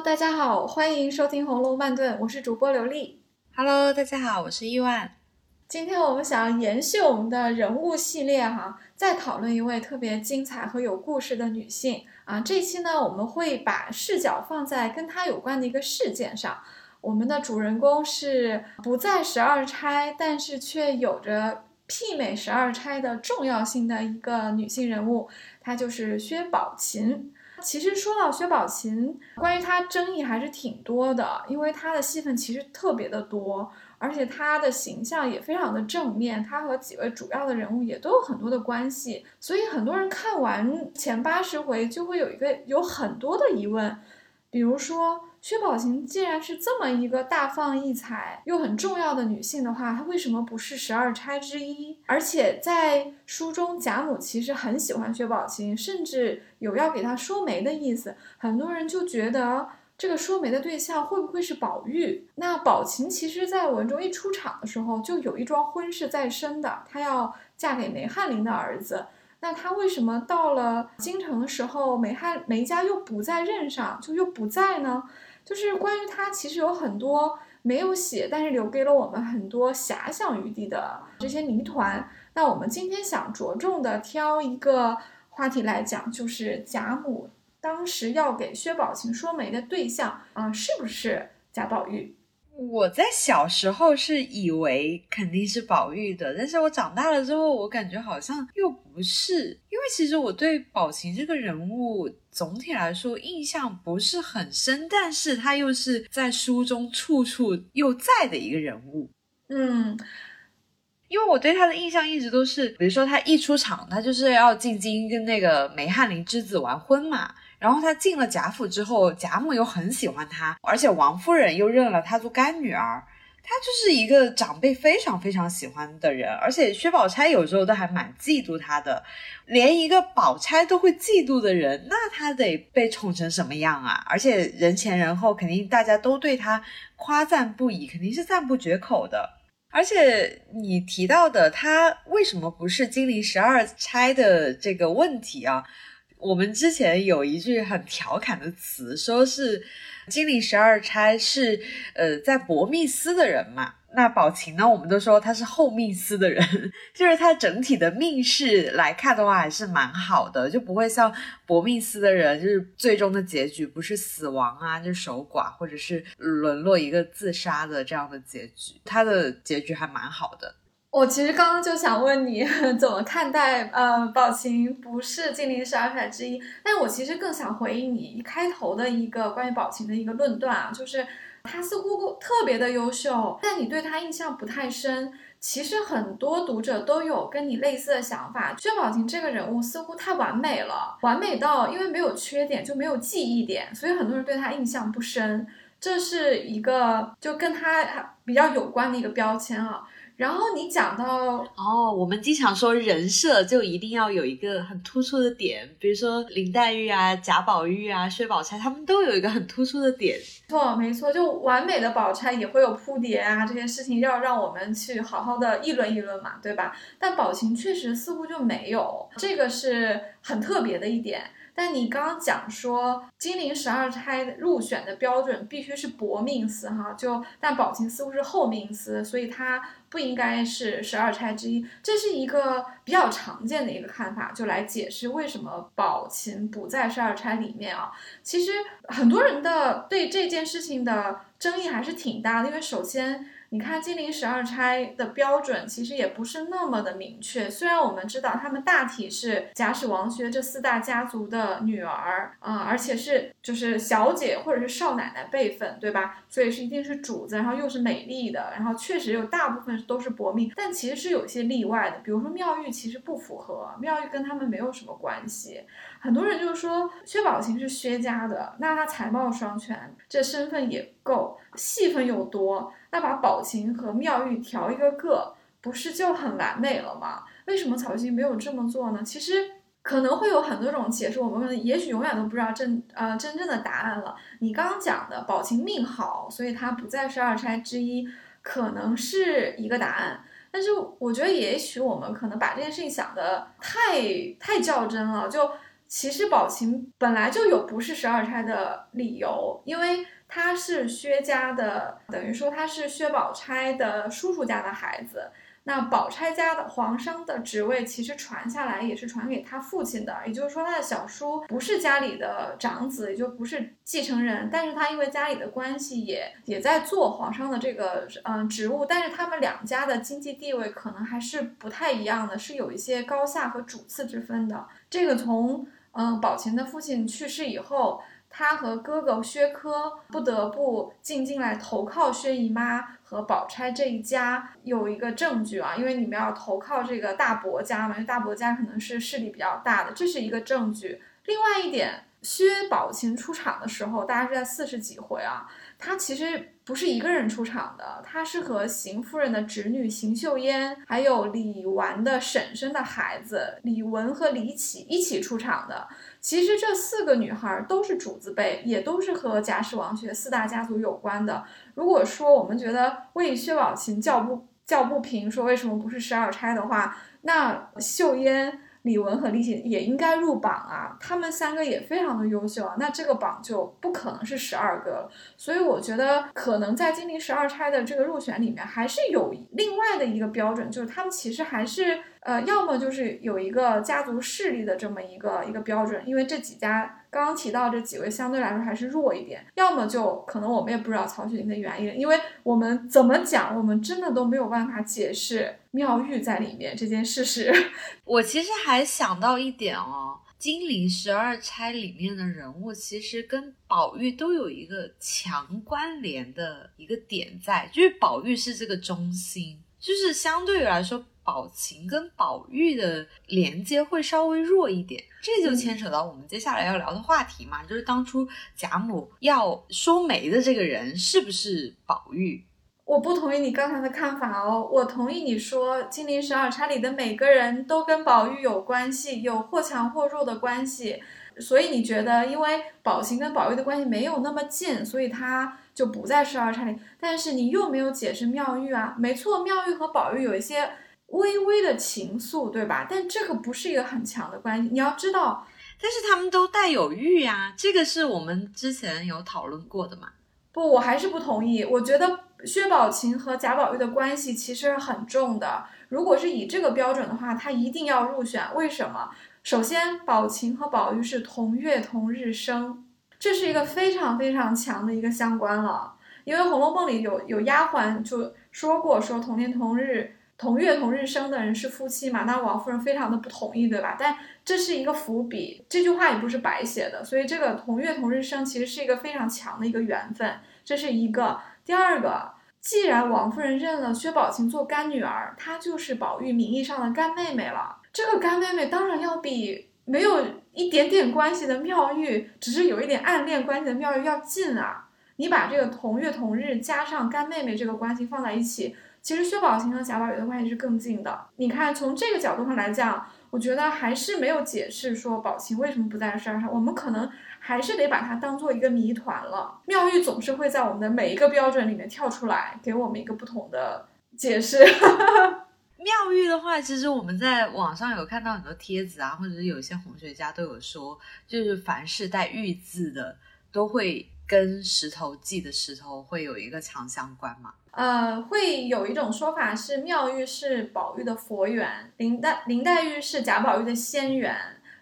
Hello，大家好，欢迎收听《红楼慢炖》，我是主播刘丽。Hello，大家好，我是伊万。今天我们想延续我们的人物系列哈，再讨论一位特别精彩和有故事的女性啊。这期呢，我们会把视角放在跟她有关的一个事件上。我们的主人公是不在十二钗，但是却有着媲美十二钗的重要性的一个女性人物，她就是薛宝琴。其实说到薛宝琴，关于她争议还是挺多的，因为她的戏份其实特别的多，而且她的形象也非常的正面，她和几位主要的人物也都有很多的关系，所以很多人看完前八十回就会有一个有很多的疑问，比如说。薛宝琴既然是这么一个大放异彩又很重要的女性的话，她为什么不是十二钗之一？而且在书中，贾母其实很喜欢薛宝琴，甚至有要给她说媒的意思。很多人就觉得这个说媒的对象会不会是宝玉？那宝琴其实在文中一出场的时候就有一桩婚事在身的，她要嫁给梅翰林的儿子。那他为什么到了京城的时候，梅翰梅家又不在任上，就又不在呢？就是关于他，其实有很多没有写，但是留给了我们很多遐想余地的这些谜团。那我们今天想着重的挑一个话题来讲，就是贾母当时要给薛宝琴说媒的对象啊，是不是贾宝玉？我在小时候是以为肯定是宝玉的，但是我长大了之后，我感觉好像又不是，因为其实我对宝琴这个人物总体来说印象不是很深，但是他又是在书中处处又在的一个人物。嗯，因为我对他的印象一直都是，比如说他一出场，他就是要进京跟那个梅翰林之子完婚嘛。然后他进了贾府之后，贾母又很喜欢他，而且王夫人又认了他做干女儿，他就是一个长辈非常非常喜欢的人。而且薛宝钗有时候都还蛮嫉妒他的，连一个宝钗都会嫉妒的人，那他得被宠成什么样啊？而且人前人后肯定大家都对他夸赞不已，肯定是赞不绝口的。而且你提到的他为什么不是金陵十二钗的这个问题啊？我们之前有一句很调侃的词，说是金陵十二钗是呃在薄命司的人嘛。那宝琴呢，我们都说她是后命司的人，就是她整体的命势来看的话还是蛮好的，就不会像薄命司的人，就是最终的结局不是死亡啊，就是守寡或者是沦落一个自杀的这样的结局，她的结局还蛮好的。我其实刚刚就想问你 怎么看待，呃，宝琴不是金陵十二钗之一，但我其实更想回应你开头的一个关于宝琴的一个论断啊，就是她似乎特别的优秀，但你对她印象不太深。其实很多读者都有跟你类似的想法，薛宝琴这个人物似乎太完美了，完美到因为没有缺点就没有记忆点，所以很多人对她印象不深，这是一个就跟他比较有关的一个标签啊。然后你讲到哦，我们经常说人设就一定要有一个很突出的点，比如说林黛玉啊、贾宝玉啊、薛宝钗，他们都有一个很突出的点。错，没错，就完美的宝钗也会有铺垫啊，这些事情要让我们去好好的议论议论嘛，对吧？但宝琴确实似乎就没有，这个是很特别的一点。但你刚刚讲说金陵十二钗入选的标准必须是薄命司哈，就但宝琴似乎是厚命司，所以它不应该是十二钗之一。这是一个比较常见的一个看法，就来解释为什么宝琴不在十二钗里面啊。其实很多人的对这件事情的争议还是挺大的，因为首先。你看金陵十二钗的标准其实也不是那么的明确，虽然我们知道他们大体是贾史王薛这四大家族的女儿啊，而且是就是小姐或者是少奶奶辈分，对吧？所以是一定是主子，然后又是美丽的，然后确实有大部分都是薄命，但其实是有些例外的，比如说妙玉其实不符合，妙玉跟他们没有什么关系。很多人就是说薛宝琴是薛家的，那她才貌双全，这身份也够，戏份又多。那把宝琴和妙玉调一个个，不是就很完美了吗？为什么曹雪芹没有这么做呢？其实可能会有很多种解释，我们也许永远都不知道真呃真正的答案了。你刚刚讲的宝琴命好，所以她不在十二钗之一，可能是一个答案。但是我觉得，也许我们可能把这件事情想的太太较真了，就。其实宝琴本来就有不是十二钗的理由，因为他是薛家的，等于说他是薛宝钗的叔叔家的孩子。那宝钗家的皇商的职位其实传下来也是传给他父亲的，也就是说他的小叔不是家里的长子，也就不是继承人，但是他因为家里的关系也也在做皇商的这个嗯职务，但是他们两家的经济地位可能还是不太一样的，是有一些高下和主次之分的。这个从嗯宝琴的父亲去世以后。他和哥哥薛科不得不进京来投靠薛姨妈和宝钗这一家，有一个证据啊，因为你们要投靠这个大伯家嘛，因为大伯家可能是势力比较大的，这是一个证据。另外一点，薛宝琴出场的时候，大家是在四十几回啊。他其实不是一个人出场的，他是和邢夫人的侄女邢岫烟，还有李纨的婶婶的孩子李文和李启一起出场的。其实这四个女孩都是主子辈，也都是和贾氏王学四大家族有关的。如果说我们觉得为薛宝琴叫不叫不平，说为什么不是十二钗的话，那秀烟。李文和李启也应该入榜啊，他们三个也非常的优秀啊，那这个榜就不可能是十二个了。所以我觉得可能在金陵十二钗的这个入选里面，还是有另外的一个标准，就是他们其实还是呃，要么就是有一个家族势力的这么一个一个标准，因为这几家。刚刚提到这几位相对来说还是弱一点，要么就可能我们也不知道曹雪芹的原因，因为我们怎么讲，我们真的都没有办法解释妙玉在里面这件事实。我其实还想到一点哦，金陵十二钗里面的人物其实跟宝玉都有一个强关联的一个点在，就是宝玉是这个中心，就是相对于来说。宝琴跟宝玉的连接会稍微弱一点，这就牵扯到我们接下来要聊的话题嘛，就是当初贾母要收媒的这个人是不是宝玉？我不同意你刚才的看法哦，我同意你说金陵十二钗里的每个人都跟宝玉有关系，有或强或弱的关系，所以你觉得因为宝琴跟宝玉的关系没有那么近，所以他就不在十二钗里。但是你又没有解释妙玉啊，没错，妙玉和宝玉有一些。微微的情愫，对吧？但这个不是一个很强的关系。你要知道，但是他们都带有欲呀，这个是我们之前有讨论过的嘛？不，我还是不同意。我觉得薛宝琴和贾宝玉的关系其实很重的。如果是以这个标准的话，他一定要入选。为什么？首先，宝琴和宝玉是同月同日生，这是一个非常非常强的一个相关了。因为《红楼梦》里有有丫鬟就说过，说同年同日。同月同日生的人是夫妻嘛？那王夫人非常的不同意，对吧？但这是一个伏笔，这句话也不是白写的，所以这个同月同日生其实是一个非常强的一个缘分，这是一个。第二个，既然王夫人认了薛宝琴做干女儿，她就是宝玉名义上的干妹妹了。这个干妹妹当然要比没有一点点关系的妙玉，只是有一点暗恋关系的妙玉要近啊。你把这个同月同日加上干妹妹这个关系放在一起。其实薛宝琴和贾宝玉的关系是更近的。你看，从这个角度上来讲，我觉得还是没有解释说宝琴为什么不在十二上。我们可能还是得把它当做一个谜团了。妙玉总是会在我们的每一个标准里面跳出来，给我们一个不同的解释。妙玉的话，其实我们在网上有看到很多帖子啊，或者是有一些红学家都有说，就是凡是带玉字的，都会跟石头记的石头会有一个强相关吗。呃，会有一种说法是妙玉是宝玉的佛缘，林黛林黛玉是贾宝玉的仙缘，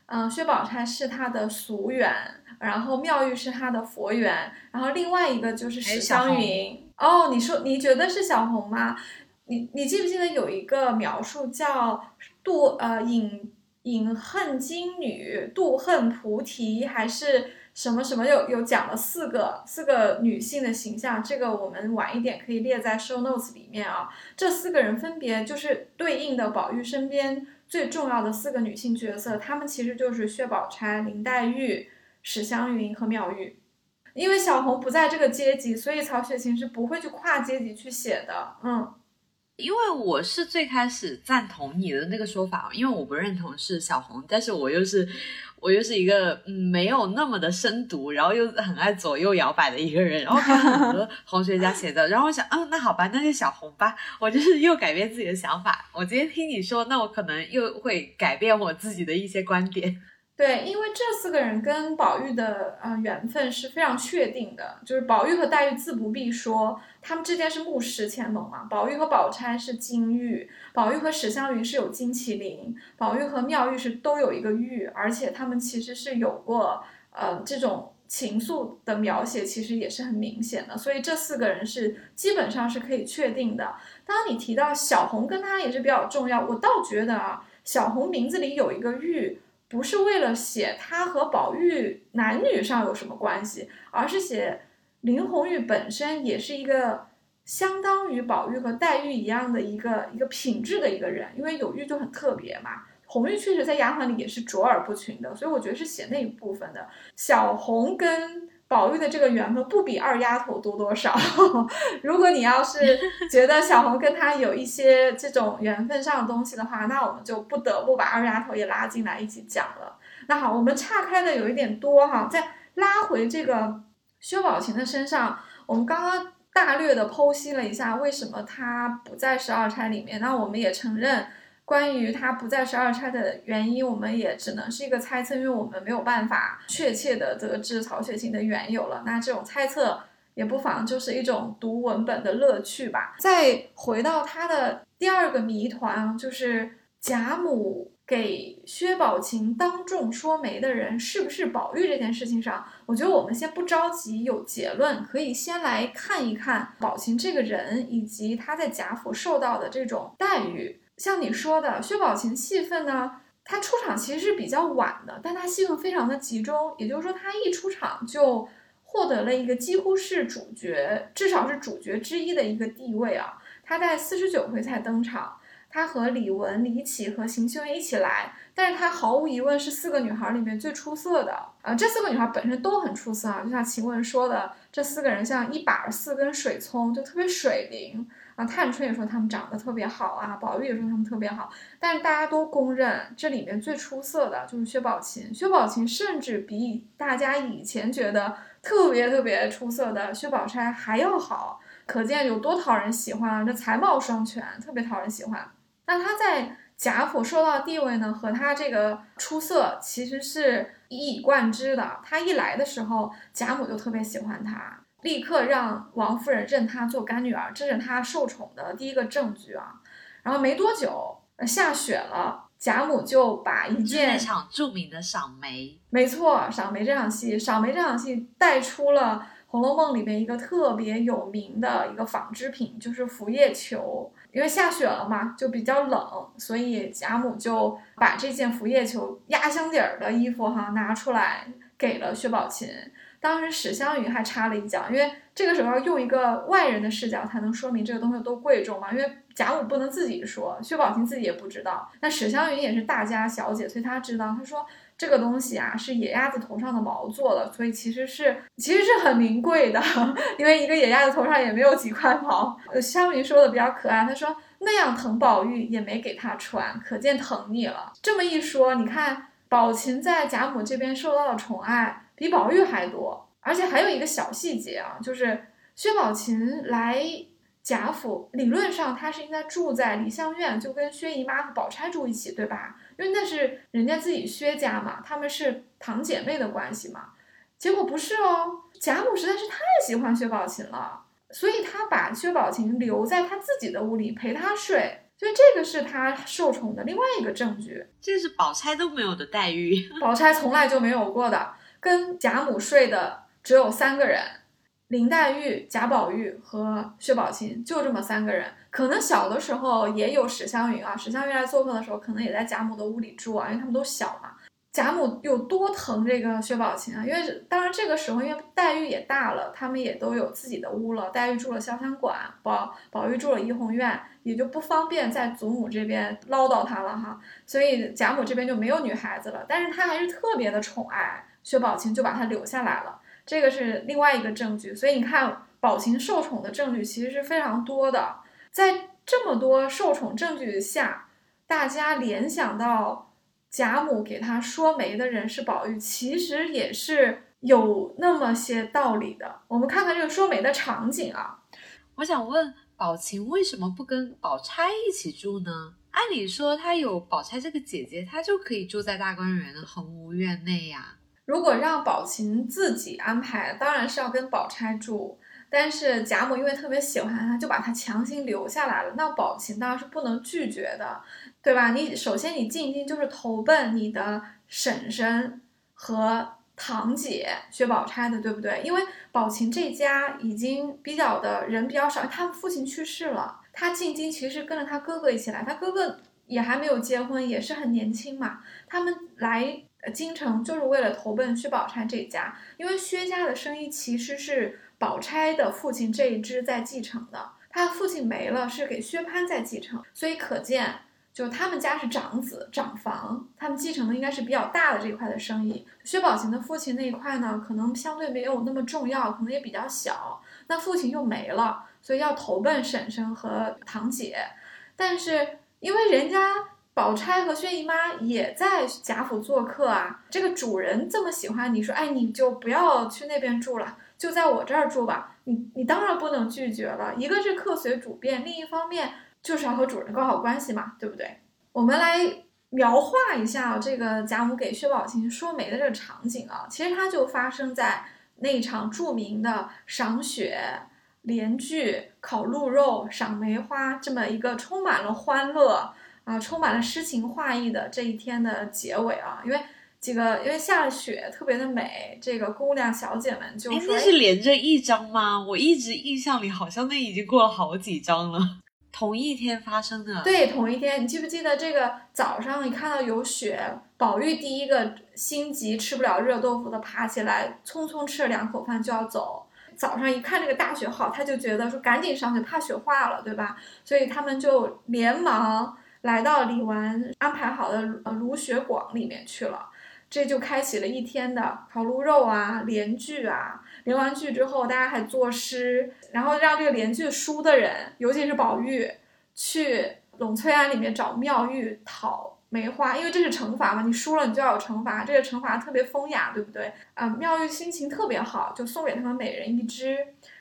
嗯，薛宝钗是他的俗缘，然后妙玉是他的佛缘，然后另外一个就是史湘云。哦，你说你觉得是小红吗？你你记不记得有一个描述叫渡呃隐隐恨金女杜恨菩提还是？什么什么有有讲了四个四个女性的形象，这个我们晚一点可以列在 show notes 里面啊。这四个人分别就是对应的宝玉身边最重要的四个女性角色，她们其实就是薛宝钗、林黛玉、史湘云和妙玉。因为小红不在这个阶级，所以曹雪芹是不会去跨阶级去写的。嗯，因为我是最开始赞同你的那个说法，因为我不认同是小红，但是我又是。我又是一个嗯没有那么的深读，然后又很爱左右摇摆的一个人，然后看很多 红学家写的，然后我想，嗯，那好吧，那就小红吧。我就是又改变自己的想法。我今天听你说，那我可能又会改变我自己的一些观点。对，因为这四个人跟宝玉的呃缘分是非常确定的，就是宝玉和黛玉自不必说，他们之间是木石前盟嘛。宝玉和宝钗是金玉，宝玉和史湘云是有金麒麟，宝玉和妙玉是都有一个玉，而且他们其实是有过呃这种情愫的描写，其实也是很明显的。所以这四个人是基本上是可以确定的。当你提到小红跟他也是比较重要，我倒觉得啊，小红名字里有一个玉。不是为了写他和宝玉男女上有什么关系，而是写林红玉本身也是一个相当于宝玉和黛玉一样的一个一个品质的一个人，因为有玉就很特别嘛。红玉确实在丫鬟里也是卓尔不群的，所以我觉得是写那一部分的。小红跟。宝玉的这个缘分不比二丫头多多少。如果你要是觉得小红跟他有一些这种缘分上的东西的话，那我们就不得不把二丫头也拉进来一起讲了。那好，我们岔开的有一点多哈，再拉回这个薛宝琴的身上，我们刚刚大略的剖析了一下为什么她不在十二钗里面，那我们也承认。关于他不在十二钗的原因，我们也只能是一个猜测，因为我们没有办法确切的得知曹雪芹的缘由了。那这种猜测也不妨就是一种读文本的乐趣吧。再回到他的第二个谜团，就是贾母给薛宝琴当众说媒的人是不是宝玉这件事情上，我觉得我们先不着急有结论，可以先来看一看宝琴这个人以及他在贾府受到的这种待遇。像你说的，薛宝琴戏份呢，她出场其实是比较晚的，但她戏份非常的集中，也就是说，她一出场就获得了一个几乎是主角，至少是主角之一的一个地位啊。她在四十九回才登场，她和李玟、李绮和邢岫烟一起来，但是她毫无疑问是四个女孩里面最出色的啊。这四个女孩本身都很出色啊，就像晴雯说的，这四个人像一把四根水葱，就特别水灵。啊，探春也说他们长得特别好啊，宝玉也说他们特别好，但是大家都公认这里面最出色的就是薛宝琴。薛宝琴甚至比大家以前觉得特别特别出色的薛宝钗还要好，可见有多讨人喜欢啊！这才貌双全，特别讨人喜欢。那她在贾府受到的地位呢，和她这个出色其实是一以贯之的。她一来的时候，贾母就特别喜欢她。立刻让王夫人认她做干女儿，这是她受宠的第一个证据啊。然后没多久，下雪了，贾母就把一件那场著名的赏梅，没错，赏梅这场戏，赏梅这场戏带出了《红楼梦》里面一个特别有名的一个纺织品，就是拂叶球。因为下雪了嘛，就比较冷，所以贾母就把这件拂叶球压箱底儿的衣服哈拿出来给了薛宝琴。当时史湘云还插了一脚，因为这个时候用一个外人的视角才能说明这个东西有多贵重嘛。因为贾母不能自己说，薛宝琴自己也不知道。那史湘云也是大家小姐，所以她知道。她说这个东西啊是野鸭子头上的毛做的，所以其实是其实是很名贵的，因为一个野鸭子头上也没有几块毛。湘云说的比较可爱，她说那样疼宝玉也没给他穿，可见疼你了。这么一说，你看宝琴在贾母这边受到的宠爱。比宝玉还多，而且还有一个小细节啊，就是薛宝琴来贾府，理论上她是应该住在梨香院，就跟薛姨妈和宝钗住一起，对吧？因为那是人家自己薛家嘛，他们是堂姐妹的关系嘛。结果不是哦，贾母实在是太喜欢薛宝琴了，所以她把薛宝琴留在她自己的屋里陪她睡，所以这个是她受宠的另外一个证据。这是宝钗都没有的待遇，宝钗从来就没有过的。跟贾母睡的只有三个人，林黛玉、贾宝玉和薛宝琴，就这么三个人。可能小的时候也有史湘云啊，史湘云来做客的时候，可能也在贾母的屋里住啊，因为他们都小嘛。贾母有多疼这个薛宝琴啊？因为当然这个时候，因为黛玉也大了，他们也都有自己的屋了。黛玉住了潇湘馆，宝宝玉住了怡红院，也就不方便在祖母这边唠叨她了哈。所以贾母这边就没有女孩子了，但是她还是特别的宠爱。薛宝琴就把她留下来了，这个是另外一个证据。所以你看，宝琴受宠的证据其实是非常多的。在这么多受宠证据下，大家联想到贾母给他说媒的人是宝玉，其实也是有那么些道理的。我们看看这个说媒的场景啊。我想问，宝琴为什么不跟宝钗一起住呢？按理说她有宝钗这个姐姐，她就可以住在大观园的恒芜院内呀。如果让宝琴自己安排，当然是要跟宝钗住。但是贾母因为特别喜欢她，就把她强行留下来了。那宝琴当然是不能拒绝的，对吧？你首先你进京就是投奔你的婶婶和堂姐薛宝钗的，对不对？因为宝琴这家已经比较的人比较少，他父亲去世了，他进京其实跟着他哥哥一起来，他哥哥也还没有结婚，也是很年轻嘛。他们来京城就是为了投奔薛宝钗这一家，因为薛家的生意其实是。宝钗的父亲这一支在继承的，他父亲没了，是给薛蟠在继承，所以可见，就他们家是长子长房，他们继承的应该是比较大的这一块的生意。薛宝琴的父亲那一块呢，可能相对没有那么重要，可能也比较小。那父亲又没了，所以要投奔婶婶和堂姐。但是因为人家宝钗和薛姨妈也在贾府做客啊，这个主人这么喜欢你说，哎，你就不要去那边住了。就在我这儿住吧，你你当然不能拒绝了。一个是客随主便，另一方面就是要和主人搞好关系嘛，对不对？我们来描画一下这个贾母给薛宝琴说媒的这个场景啊，其实它就发生在那场著名的赏雪、联句、烤鹿肉、赏梅花这么一个充满了欢乐啊、充满了诗情画意的这一天的结尾啊，因为。几个因为下了雪，特别的美。这个姑娘小姐们就说：“那是连着一张吗？我一直印象里好像那已经过了好几张了。同一天发生的。对，同一天。你记不记得这个早上你看到有雪，宝玉第一个心急吃不了热豆腐的爬起来，匆匆吃了两口饭就要走。早上一看这个大雪好，他就觉得说赶紧上去，怕雪化了，对吧？所以他们就连忙来到李纨安排好的呃芦雪广里面去了。这就开启了一天的烤鹿肉啊，联句啊，联完句之后，大家还作诗，然后让这个联句输的人，尤其是宝玉，去栊翠庵里面找妙玉讨梅花，因为这是惩罚嘛，你输了你就要有惩罚，这个惩罚特别风雅，对不对？啊，妙玉心情特别好，就送给他们每人一支。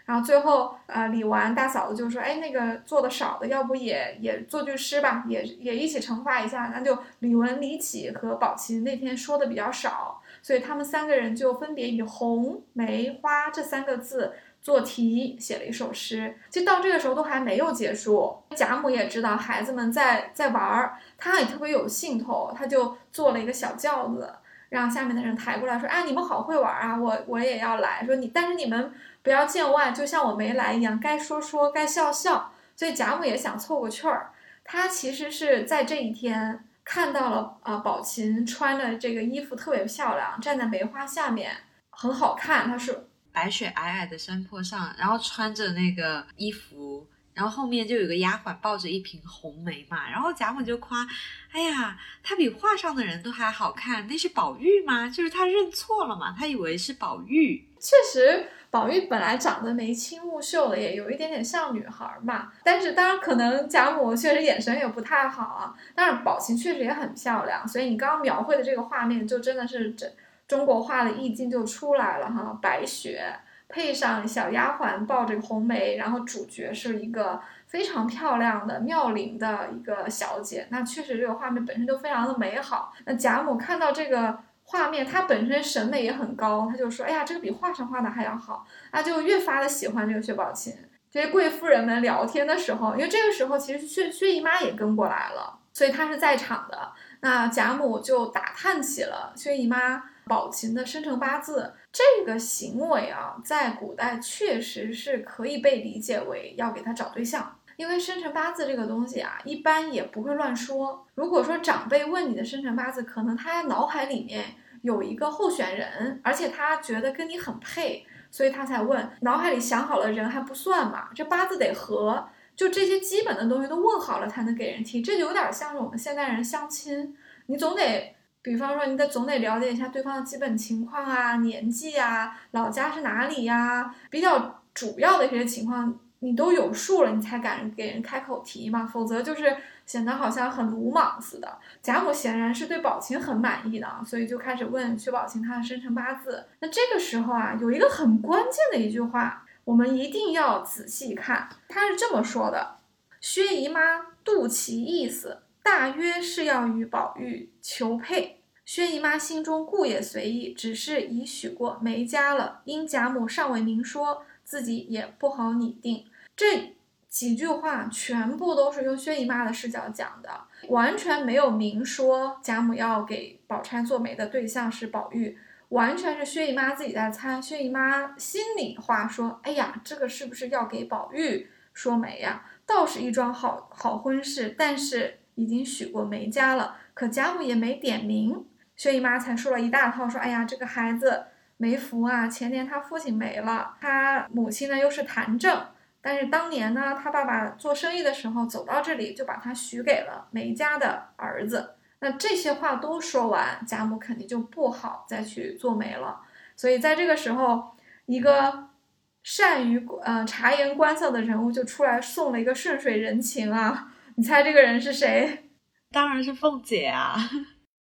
然后最后，呃，李纨大嫂子就说：“哎，那个做的少的，要不也也做句诗吧，也也一起惩罚一下。”那就李文、李启和宝琴那天说的比较少，所以他们三个人就分别以红、梅、花这三个字做题，写了一首诗。其实到这个时候都还没有结束。贾母也知道孩子们在在玩儿，他也特别有兴头，他就做了一个小轿子，让下面的人抬过来说：“哎，你们好会玩啊，我我也要来。”说你，但是你们。不要见外，就像我没来一样，该说说，该笑笑。所以贾母也想凑个趣儿。她其实是在这一天看到了啊，宝琴穿的这个衣服特别漂亮，站在梅花下面很好看。她是白雪皑皑的山坡上，然后穿着那个衣服，然后后面就有个丫鬟抱着一瓶红梅嘛，然后贾母就夸：“哎呀，她比画上的人都还好看，那是宝玉吗？就是她认错了嘛，她以为是宝玉。”确实。宝玉本来长得眉清目秀的，也有一点点像女孩嘛。但是当然可能贾母确实眼神也不太好啊。但是宝琴确实也很漂亮，所以你刚刚描绘的这个画面就真的是这中国画的意境就出来了哈。白雪配上小丫鬟抱着红梅，然后主角是一个非常漂亮的妙龄的一个小姐，那确实这个画面本身就非常的美好。那贾母看到这个。画面，她本身审美也很高，她就说：“哎呀，这个比画上画的还要好。”啊，就越发的喜欢这个薛宝琴。这些贵妇人们聊天的时候，因为这个时候其实薛薛姨妈也跟过来了，所以她是在场的。那贾母就打探起了薛姨妈宝琴的生辰八字。这个行为啊，在古代确实是可以被理解为要给他找对象。因为生辰八字这个东西啊，一般也不会乱说。如果说长辈问你的生辰八字，可能他脑海里面有一个候选人，而且他觉得跟你很配，所以他才问。脑海里想好了人还不算嘛，这八字得合，就这些基本的东西都问好了才能给人听。这就有点像是我们现代人相亲，你总得，比方说你得总得了解一下对方的基本情况啊，年纪啊，老家是哪里呀，比较主要的一些情况。你都有数了，你才敢给人开口提嘛，否则就是显得好像很鲁莽似的。贾母显然是对宝琴很满意的，所以就开始问薛宝琴她的生辰八字。那这个时候啊，有一个很关键的一句话，我们一定要仔细看。她是这么说的：薛姨妈肚脐意思，大约是要与宝玉求配。薛姨妈心中故也随意，只是已许过梅家了，因贾母尚未明说，自己也不好拟定。这几句话全部都是用薛姨妈的视角讲的，完全没有明说贾母要给宝钗做媒的对象是宝玉。完全是薛姨妈自己在猜，薛姨妈心里话说：“哎呀，这个是不是要给宝玉说媒呀？倒是一桩好好婚事，但是已经许过梅家了，可贾母也没点名。”薛姨妈才说了一大套，说：“哎呀，这个孩子没福啊！前年他父亲没了，他母亲呢又是痰症，但是当年呢，他爸爸做生意的时候走到这里，就把他许给了梅家的儿子。”那这些话都说完，贾母肯定就不好再去做媒了。所以在这个时候，一个善于呃察言观色的人物就出来送了一个顺水人情啊！你猜这个人是谁？当然是凤姐啊！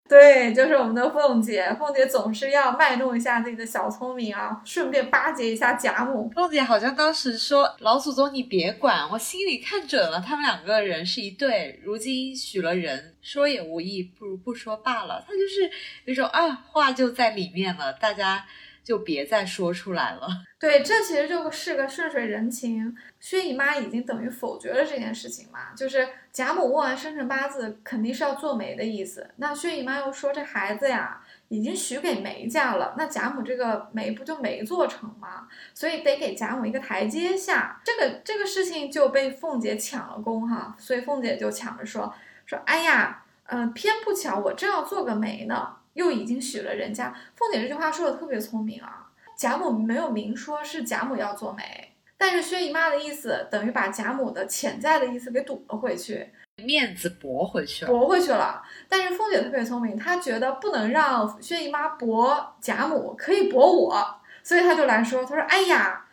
对，就是我们的凤姐。凤姐总是要卖弄一下自己的小聪明啊，顺便巴结一下贾母。凤姐好像当时说：“老祖宗，你别管，我心里看准了，他们两个人是一对。如今许了人，说也无益，不如不说罢了。”她就是有种啊，话就在里面了，大家。就别再说出来了。对，这其实就是个顺水人情。薛姨妈已经等于否决了这件事情嘛，就是贾母问完生辰八字，肯定是要做媒的意思。那薛姨妈又说这孩子呀，已经许给梅家了，那贾母这个媒不就没做成吗？所以得给贾母一个台阶下。这个这个事情就被凤姐抢了功哈，所以凤姐就抢着说说，哎呀，嗯，偏不巧我正要做个媒呢。又已经许了人家，凤姐这句话说的特别聪明啊。贾母没有明说是贾母要做媒，但是薛姨妈的意思等于把贾母的潜在的意思给堵了回去，面子驳回去了，驳回去了。但是凤姐特别聪明，她觉得不能让薛姨妈驳贾母，可以驳我，所以她就来说，她说：“哎呀，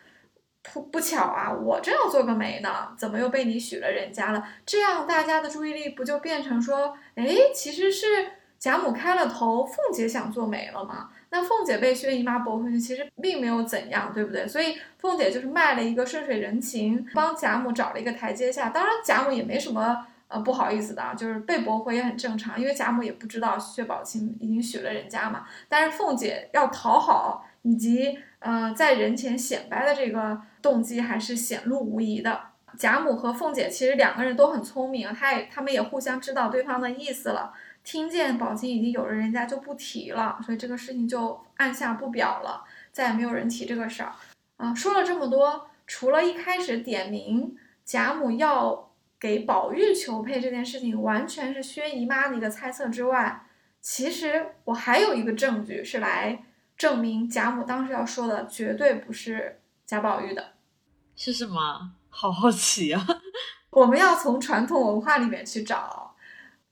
不不巧啊，我正要做个媒呢，怎么又被你许了人家了？这样大家的注意力不就变成说，哎，其实是。”贾母开了头，凤姐想做媒了嘛？那凤姐被薛姨妈驳回去，其实并没有怎样，对不对？所以凤姐就是卖了一个顺水人情，帮贾母找了一个台阶下。当然，贾母也没什么呃不好意思的，就是被驳回也很正常，因为贾母也不知道薛宝琴已经许了人家嘛。但是凤姐要讨好以及呃在人前显摆的这个动机还是显露无疑的。贾母和凤姐其实两个人都很聪明，她也他们也互相知道对方的意思了。听见宝琴已经有了人家就不提了，所以这个事情就按下不表了，再也没有人提这个事儿。啊，说了这么多，除了一开始点名贾母要给宝玉求配这件事情完全是薛姨妈的一个猜测之外，其实我还有一个证据是来证明贾母当时要说的绝对不是贾宝玉的，是什么？好好奇啊！我们要从传统文化里面去找，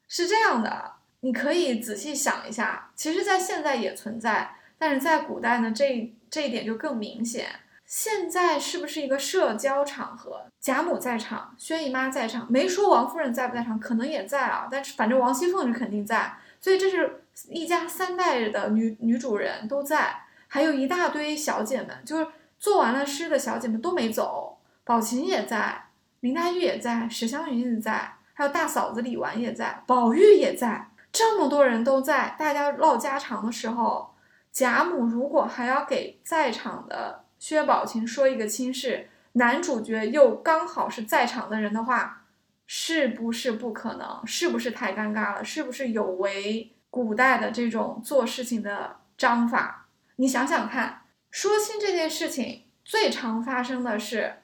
是这样的。你可以仔细想一下，其实，在现在也存在，但是在古代呢，这这一点就更明显。现在是不是一个社交场合？贾母在场，薛姨妈在场，没说王夫人在不在场，可能也在啊，但是反正王熙凤是肯定在，所以这是一家三代的女女主人都在，还有一大堆小姐们，就是做完了诗的小姐们都没走，宝琴也在，林黛玉也在，史湘云也在，还有大嫂子李纨也在，宝玉也在。这么多人都在，大家唠家常的时候，贾母如果还要给在场的薛宝琴说一个亲事，男主角又刚好是在场的人的话，是不是不可能？是不是太尴尬了？是不是有违古代的这种做事情的章法？你想想看，说亲这件事情最常发生的是，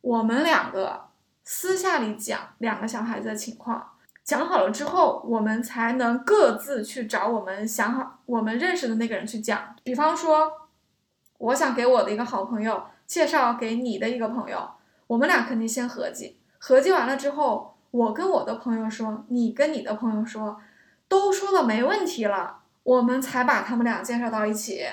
我们两个私下里讲两个小孩子的情况。讲好了之后，我们才能各自去找我们想好、我们认识的那个人去讲。比方说，我想给我的一个好朋友介绍给你的一个朋友，我们俩肯定先合计，合计完了之后，我跟我的朋友说，你跟你的朋友说，都说了没问题了，我们才把他们俩介绍到一起。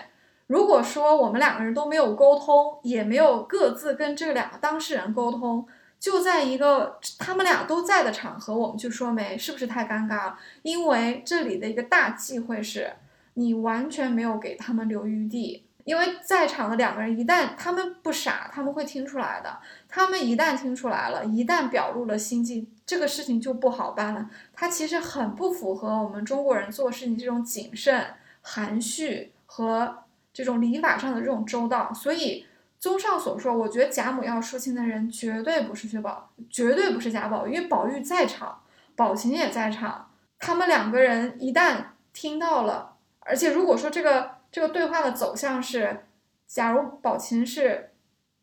如果说我们两个人都没有沟通，也没有各自跟这两个当事人沟通。就在一个他们俩都在的场合，我们去说媒，是不是太尴尬了？因为这里的一个大忌讳是，你完全没有给他们留余地。因为在场的两个人一旦他们不傻，他们会听出来的。他们一旦听出来了，一旦表露了心迹，这个事情就不好办了。他其实很不符合我们中国人做事情这种谨慎、含蓄和这种礼法上的这种周到。所以，综上所述，我觉得贾母要说亲的人绝对不是薛宝，绝对不是贾宝玉，因为宝玉在场，宝琴也在场。他们两个人一旦听到了，而且如果说这个。这个对话的走向是，假如宝琴是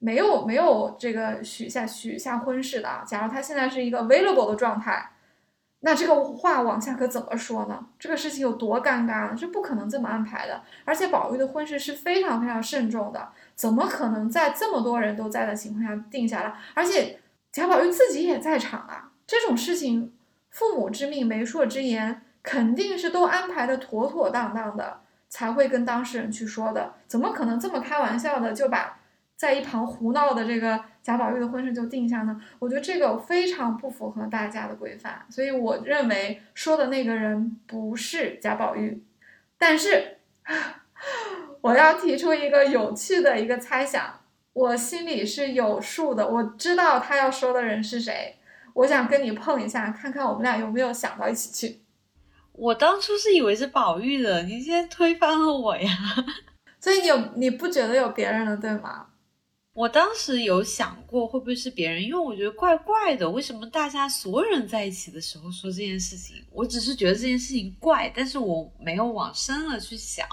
没有没有这个许下许下婚事的，假如他现在是一个 available 的状态，那这个话往下可怎么说呢？这个事情有多尴尬呢？是不可能这么安排的。而且宝玉的婚事是非常非常慎重的，怎么可能在这么多人都在的情况下定下来？而且贾宝玉自己也在场啊，这种事情，父母之命，媒妁之言，肯定是都安排的妥妥当当的。才会跟当事人去说的，怎么可能这么开玩笑的就把在一旁胡闹的这个贾宝玉的婚事就定下呢？我觉得这个非常不符合大家的规范，所以我认为说的那个人不是贾宝玉。但是我要提出一个有趣的一个猜想，我心里是有数的，我知道他要说的人是谁，我想跟你碰一下，看看我们俩有没有想到一起去。我当初是以为是宝玉的，你现在推翻了我呀？所以你有你不觉得有别人了，对吗？我当时有想过会不会是别人，因为我觉得怪怪的，为什么大家所有人在一起的时候说这件事情？我只是觉得这件事情怪，但是我没有往深了去想。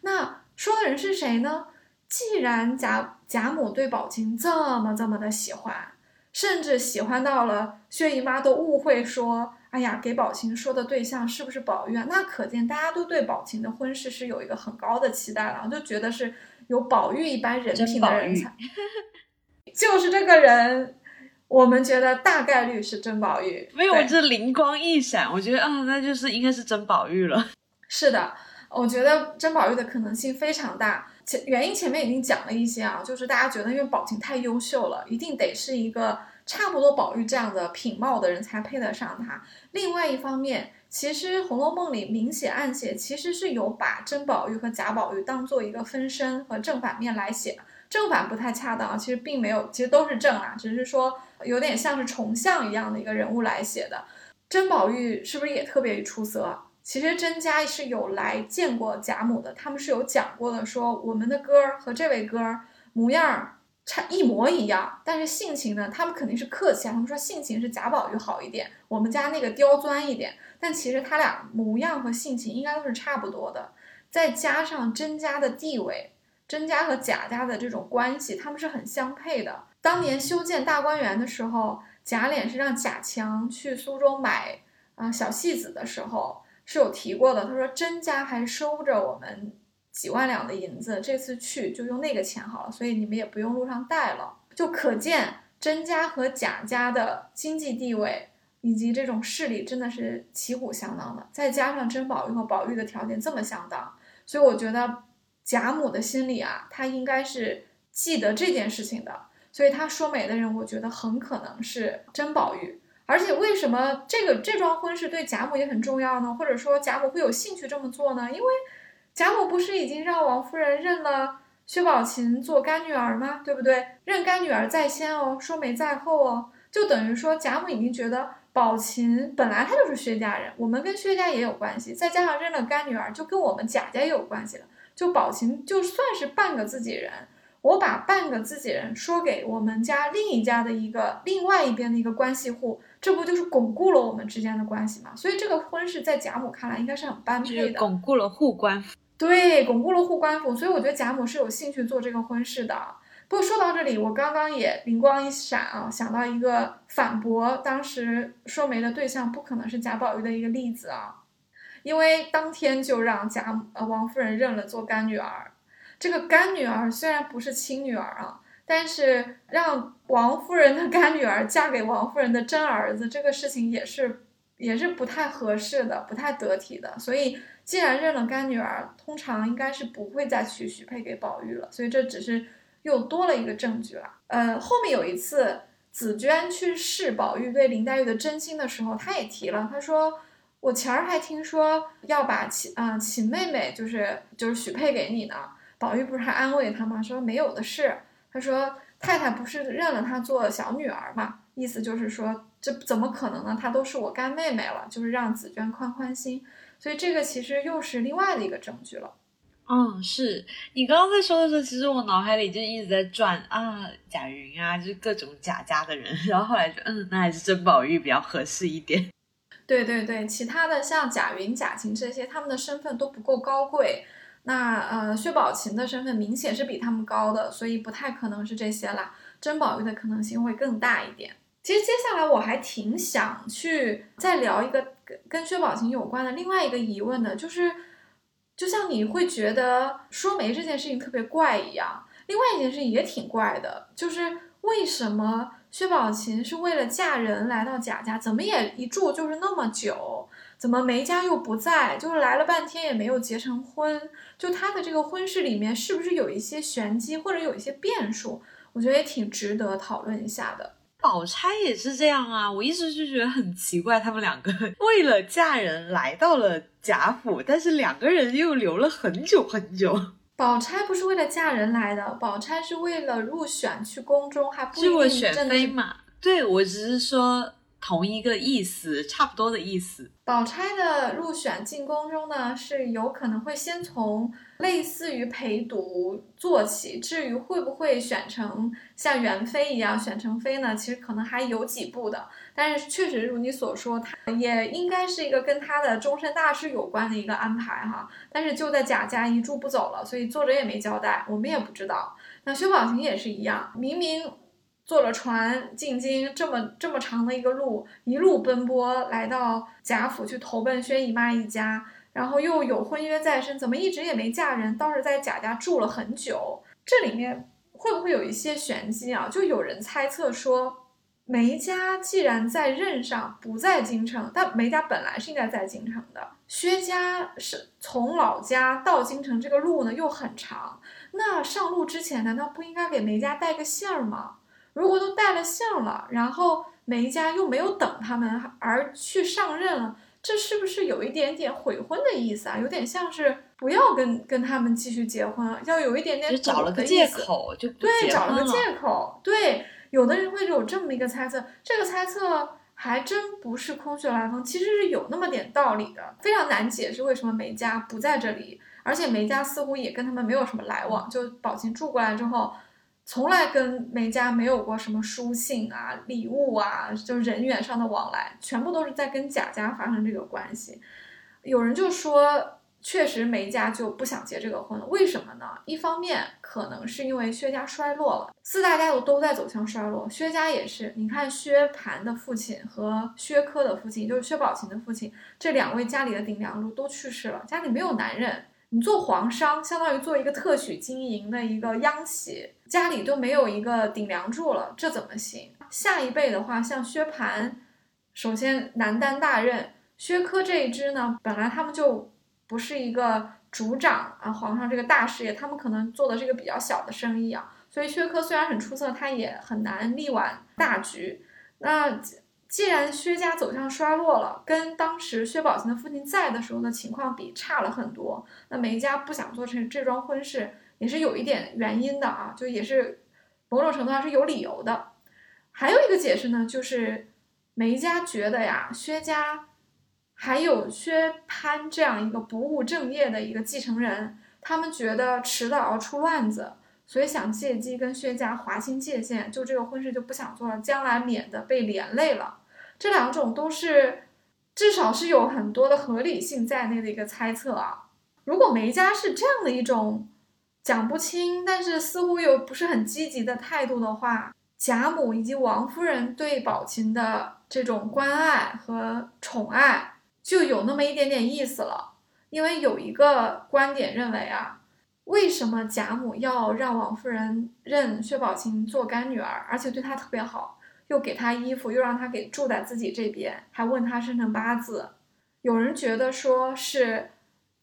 那说的人是谁呢？既然贾贾母对宝琴这么这么的喜欢，甚至喜欢到了薛姨妈都误会说。哎呀，给宝琴说的对象是不是宝玉啊？那可见大家都对宝琴的婚事是有一个很高的期待了，就觉得是有宝玉一般人品的人才，就是这个人，我们觉得大概率是甄宝玉。没有，这灵光一闪，我觉得啊，那就是应该是甄宝玉了。是的，我觉得甄宝玉的可能性非常大。前原因前面已经讲了一些啊，就是大家觉得因为宝琴太优秀了，一定得是一个。差不多宝玉这样的品貌的人才配得上他。另外一方面，其实《红楼梦》里明写暗写，其实是有把真宝玉和假宝玉当做一个分身和正反面来写。正反不太恰当啊，其实并没有，其实都是正啊，只是说有点像是重像一样的一个人物来写的。真宝玉是不是也特别出色？其实甄家是有来见过贾母的，他们是有讲过的，说我们的哥儿和这位哥儿模样。差一模一样，但是性情呢？他们肯定是客气啊。他们说性情是贾宝玉好一点，我们家那个刁钻一点。但其实他俩模样和性情应该都是差不多的。再加上甄家的地位，甄家和贾家的这种关系，他们是很相配的。当年修建大观园的时候，贾琏是让贾强去苏州买啊小戏子的时候是有提过的。他说甄家还收着我们。几万两的银子，这次去就用那个钱好了，所以你们也不用路上带了，就可见甄家和贾家的经济地位以及这种势力真的是旗鼓相当的。再加上甄宝玉和宝玉的条件这么相当，所以我觉得贾母的心里啊，她应该是记得这件事情的，所以她说媒的人，我觉得很可能是甄宝玉。而且为什么这个这桩婚事对贾母也很重要呢？或者说贾母会有兴趣这么做呢？因为。贾母不是已经让王夫人认了薛宝琴做干女儿吗？对不对？认干女儿在先哦，说媒在后哦，就等于说贾母已经觉得宝琴本来她就是薛家人，我们跟薛家也有关系，再加上认了干女儿，就跟我们贾家也有关系了。就宝琴就算是半个自己人，我把半个自己人说给我们家另一家的一个另外一边的一个关系户，这不就是巩固了我们之间的关系吗？所以这个婚事在贾母看来应该是很般配的，巩固了互关。对，巩固了护官府，所以我觉得贾母是有兴趣做这个婚事的。不过说到这里，我刚刚也灵光一闪啊，想到一个反驳当时说媒的对象不可能是贾宝玉的一个例子啊，因为当天就让贾呃王夫人认了做干女儿。这个干女儿虽然不是亲女儿啊，但是让王夫人的干女儿嫁给王夫人的真儿子，这个事情也是也是不太合适的，不太得体的，所以。既然认了干女儿，通常应该是不会再娶许配给宝玉了，所以这只是又多了一个证据了。呃，后面有一次紫娟去试宝玉对林黛玉的真心的时候，她也提了，她说我前儿还听说要把秦啊秦妹妹就是就是许配给你呢，宝玉不是还安慰她吗？说没有的事。他说太太不是认了她做小女儿嘛，意思就是说这怎么可能呢？她都是我干妹妹了，就是让紫娟宽宽心。所以这个其实又是另外的一个证据了。嗯，是你刚刚在说的时候，其实我脑海里就一直在转啊，贾云啊，就是各种贾家的人。然后后来就嗯，那还是甄宝玉比较合适一点。对对对，其他的像贾云、贾晴这些，他们的身份都不够高贵。那呃，薛宝琴的身份明显是比他们高的，所以不太可能是这些啦。甄宝玉的可能性会更大一点。其实接下来我还挺想去再聊一个跟薛宝琴有关的另外一个疑问的，就是。就像你会觉得说媒这件事情特别怪一样，另外一件事情也挺怪的，就是为什么薛宝琴是为了嫁人来到贾家，怎么也一住就是那么久，怎么梅家又不在，就是来了半天也没有结成婚，就他的这个婚事里面是不是有一些玄机或者有一些变数？我觉得也挺值得讨论一下的。宝钗也是这样啊，我一直就觉得很奇怪，他们两个 为了嫁人来到了贾府，但是两个人又留了很久很久。宝钗不是为了嫁人来的，宝钗是为了入选去宫中，还不一定选妃嘛。对，我只是说。同一个意思，差不多的意思。宝钗的入选进宫中呢，是有可能会先从类似于陪读做起，至于会不会选成像元妃一样选成妃呢？其实可能还有几步的。但是确实如你所说，她也应该是一个跟她的终身大事有关的一个安排哈。但是就在贾家一住不走了，所以作者也没交代，我们也不知道。那薛宝琴也是一样，明明。坐了船进京，这么这么长的一个路，一路奔波来到贾府去投奔薛姨妈一家，然后又有婚约在身，怎么一直也没嫁人？倒是在贾家住了很久，这里面会不会有一些玄机啊？就有人猜测说，梅家既然在任上不在京城，但梅家本来是应该在京城的，薛家是从老家到京城这个路呢又很长，那上路之前难道不应该给梅家带个信儿吗？如果都带了相了，然后梅家又没有等他们而去上任了，这是不是有一点点悔婚的意思啊？有点像是不要跟跟他们继续结婚，要有一点点找了个借口就对，找了个借口。对，有的人会有这么一个猜测，这个猜测还真不是空穴来风，其实是有那么点道理的。非常难解释为什么梅家不在这里，而且梅家似乎也跟他们没有什么来往，就宝琴住过来之后。从来跟梅家没有过什么书信啊、礼物啊，就人员上的往来，全部都是在跟贾家发生这个关系。有人就说，确实梅家就不想结这个婚了，为什么呢？一方面可能是因为薛家衰落了，四大家族都在走向衰落，薛家也是。你看薛蟠的父亲和薛科的父亲，就是薛宝琴的父亲，这两位家里的顶梁柱都去世了，家里没有男人。你做皇商，相当于做一个特许经营的一个央企，家里都没有一个顶梁柱了，这怎么行？下一辈的话，像薛蟠，首先难担大任；薛科这一支呢，本来他们就不是一个主掌啊皇上这个大事业，他们可能做的是一个比较小的生意啊，所以薛科虽然很出色，他也很难力挽大局。那。既然薛家走向衰落了，跟当时薛宝琴的父亲在的时候的情况比差了很多，那梅家不想做成这桩婚事，也是有一点原因的啊，就也是某种程度上是有理由的。还有一个解释呢，就是梅家觉得呀，薛家还有薛蟠这样一个不务正业的一个继承人，他们觉得迟早要出乱子。所以想借机跟薛家划清界限，就这个婚事就不想做了，将来免得被连累了。这两种都是，至少是有很多的合理性在内的一个猜测啊。如果梅家是这样的一种讲不清，但是似乎又不是很积极的态度的话，贾母以及王夫人对宝琴的这种关爱和宠爱就有那么一点点意思了。因为有一个观点认为啊。为什么贾母要让王夫人认薛宝琴做干女儿，而且对她特别好，又给她衣服，又让她给住在自己这边，还问她生辰八字？有人觉得说是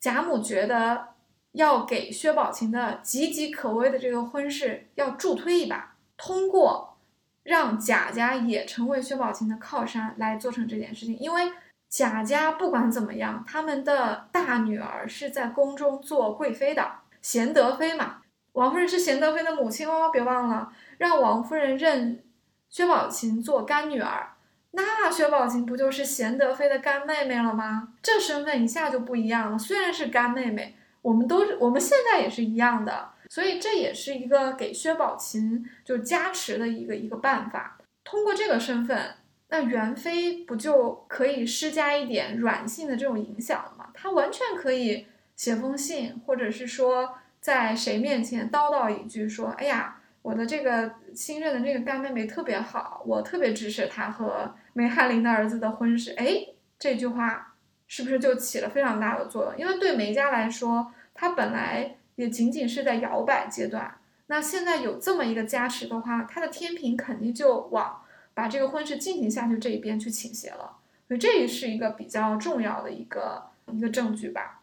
贾母觉得要给薛宝琴的岌岌可危的这个婚事要助推一把，通过让贾家也成为薛宝琴的靠山来做成这件事情。因为贾家不管怎么样，他们的大女儿是在宫中做贵妃的。贤德妃嘛，王夫人是贤德妃的母亲哦，别忘了让王夫人认薛宝琴做干女儿，那薛宝琴不就是贤德妃的干妹妹了吗？这身份一下就不一样了。虽然是干妹妹，我们都是我们现在也是一样的，所以这也是一个给薛宝琴就加持的一个一个办法。通过这个身份，那元妃不就可以施加一点软性的这种影响了吗？她完全可以写封信，或者是说在谁面前叨叨一句，说：“哎呀。”我的这个新任的这个干妹妹特别好，我特别支持她和梅翰林的儿子的婚事。哎，这句话是不是就起了非常大的作用？因为对梅家来说，他本来也仅仅是在摇摆阶段，那现在有这么一个加持的话，他的天平肯定就往把这个婚事进行下去这一边去倾斜了。所以这也是一个比较重要的一个一个证据吧。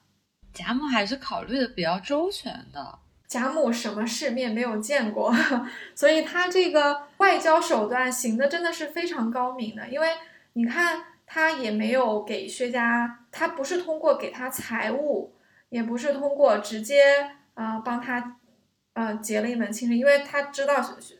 贾母还是考虑的比较周全的。贾母什么世面没有见过，所以她这个外交手段行的真的是非常高明的。因为你看，他也没有给薛家，他不是通过给他财物，也不是通过直接啊帮他呃结了一门亲事，因为他知道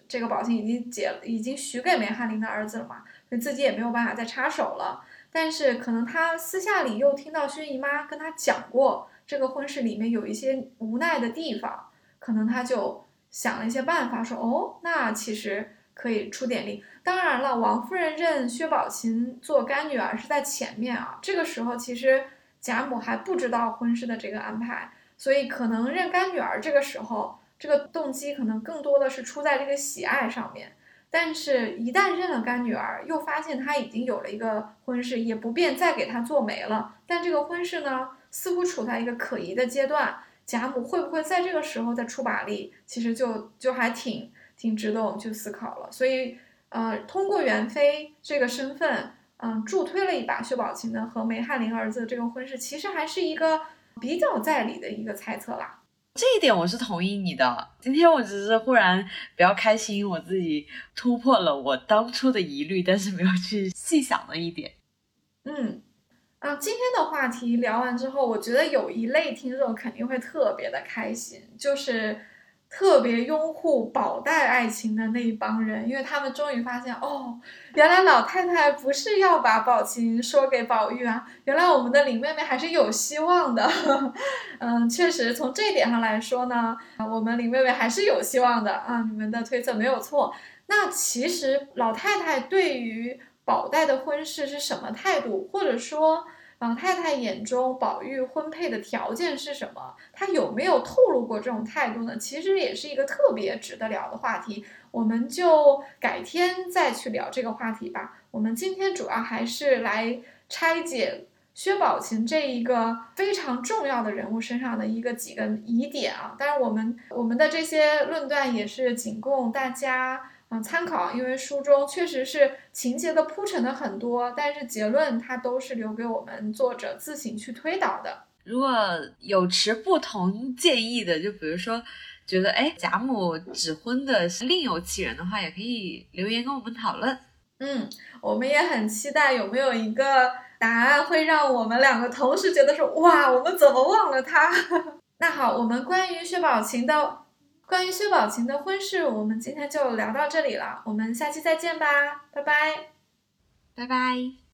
这个宝琴已经结，已经许给梅翰林的儿子了嘛，所以自己也没有办法再插手了。但是可能他私下里又听到薛姨妈跟他讲过，这个婚事里面有一些无奈的地方。可能他就想了一些办法，说哦，那其实可以出点力。当然了，王夫人认薛宝琴做干女儿是在前面啊。这个时候其实贾母还不知道婚事的这个安排，所以可能认干女儿这个时候这个动机可能更多的是出在这个喜爱上面。但是，一旦认了干女儿，又发现她已经有了一个婚事，也不便再给她做媒了。但这个婚事呢，似乎处在一个可疑的阶段。贾母会不会在这个时候再出把力？其实就就还挺挺值得我们去思考了。所以，呃，通过袁飞这个身份，嗯，助推了一把薛宝琴的和梅翰林儿子的这个婚事，其实还是一个比较在理的一个猜测啦。这一点我是同意你的。今天我只是忽然比较开心，我自己突破了我当初的疑虑，但是没有去细想的一点。嗯。啊，今天的话题聊完之后，我觉得有一类听众肯定会特别的开心，就是特别拥护宝黛爱情的那一帮人，因为他们终于发现，哦，原来老太太不是要把宝琴说给宝玉啊，原来我们的林妹妹还是有希望的。嗯，确实从这一点上来说呢，我们林妹妹还是有希望的啊，你们的推测没有错。那其实老太太对于宝黛的婚事是什么态度，或者说？老太太眼中宝玉婚配的条件是什么？她有没有透露过这种态度呢？其实也是一个特别值得聊的话题，我们就改天再去聊这个话题吧。我们今天主要还是来拆解薛宝琴这一个非常重要的人物身上的一个几个疑点啊。当然，我们我们的这些论断也是仅供大家。啊，参考，因为书中确实是情节的铺陈的很多，但是结论它都是留给我们作者自行去推导的。如果有持不同建议的，就比如说觉得哎贾母指婚的是另有其人的话，也可以留言跟我们讨论。嗯，我们也很期待有没有一个答案会让我们两个同时觉得说哇，我们怎么忘了他？那好，我们关于薛宝琴的。关于薛宝琴的婚事，我们今天就聊到这里了。我们下期再见吧，拜拜，拜拜。